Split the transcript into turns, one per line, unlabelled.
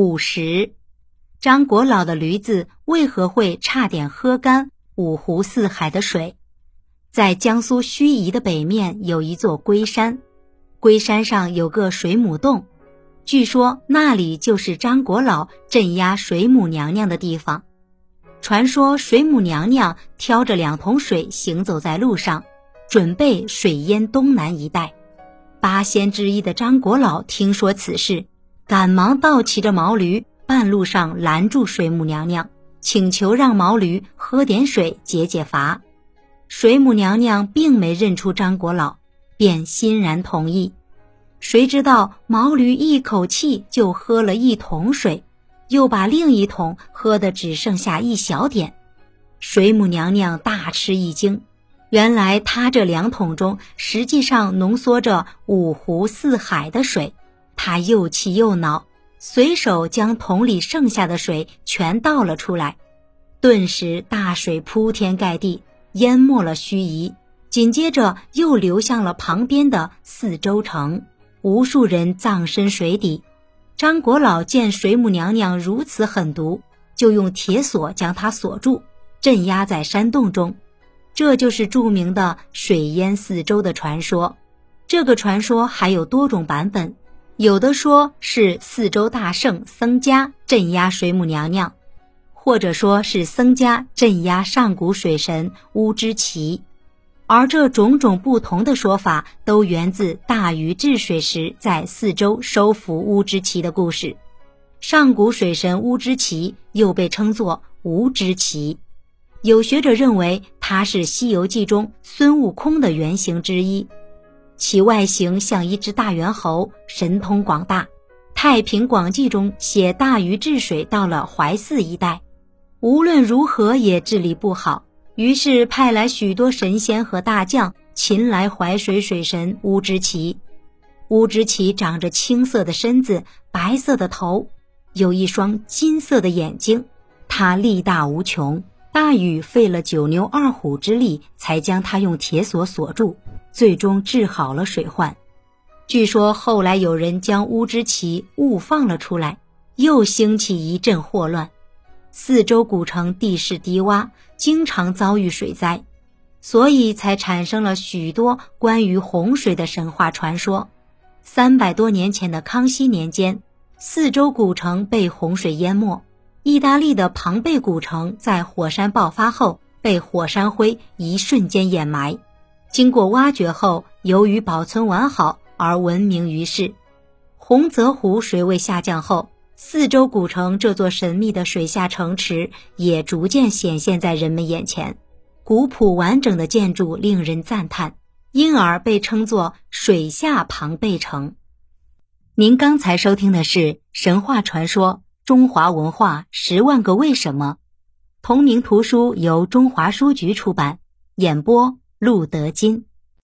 五十，张国老的驴子为何会差点喝干五湖四海的水？在江苏盱眙的北面有一座龟山，龟山上有个水母洞，据说那里就是张国老镇压水母娘娘的地方。传说水母娘娘挑着两桶水行走在路上，准备水淹东南一带。八仙之一的张国老听说此事。赶忙倒骑着毛驴，半路上拦住水母娘娘，请求让毛驴喝点水解解乏。水母娘娘并没认出张国老，便欣然同意。谁知道毛驴一口气就喝了一桶水，又把另一桶喝得只剩下一小点。水母娘娘大吃一惊，原来她这两桶中实际上浓缩着五湖四海的水。他又气又恼，随手将桶里剩下的水全倒了出来，顿时大水铺天盖地，淹没了盱眙。紧接着又流向了旁边的四周城，无数人葬身水底。张国老见水母娘娘如此狠毒，就用铁锁将她锁住，镇压在山洞中。这就是著名的水淹四周的传说。这个传说还有多种版本。有的说是四周大圣僧伽镇压水母娘娘，或者说是僧伽镇压上古水神乌之奇，而这种种不同的说法都源自大禹治水时在四周收服乌之奇的故事。上古水神乌之奇又被称作无之奇，有学者认为他是《西游记》中孙悟空的原型之一。其外形像一只大猿猴，神通广大。《太平广记》中写大禹治水到了淮泗一带，无论如何也治理不好，于是派来许多神仙和大将擒来淮水水神乌之奇。乌之奇长着青色的身子，白色的头，有一双金色的眼睛。他力大无穷，大禹费了九牛二虎之力，才将他用铁锁锁住。最终治好了水患。据说后来有人将乌之奇误放了出来，又兴起一阵祸乱。四周古城地势低洼，经常遭遇水灾，所以才产生了许多关于洪水的神话传说。三百多年前的康熙年间，四周古城被洪水淹没。意大利的庞贝古城在火山爆发后被火山灰一瞬间掩埋。经过挖掘后，由于保存完好而闻名于世。洪泽湖水位下降后，四周古城这座神秘的水下城池也逐渐显现在人们眼前。古朴完整的建筑令人赞叹，因而被称作“水下庞贝城”。您刚才收听的是神话传说《中华文化十万个为什么》，同名图书由中华书局出版，演播。路德金。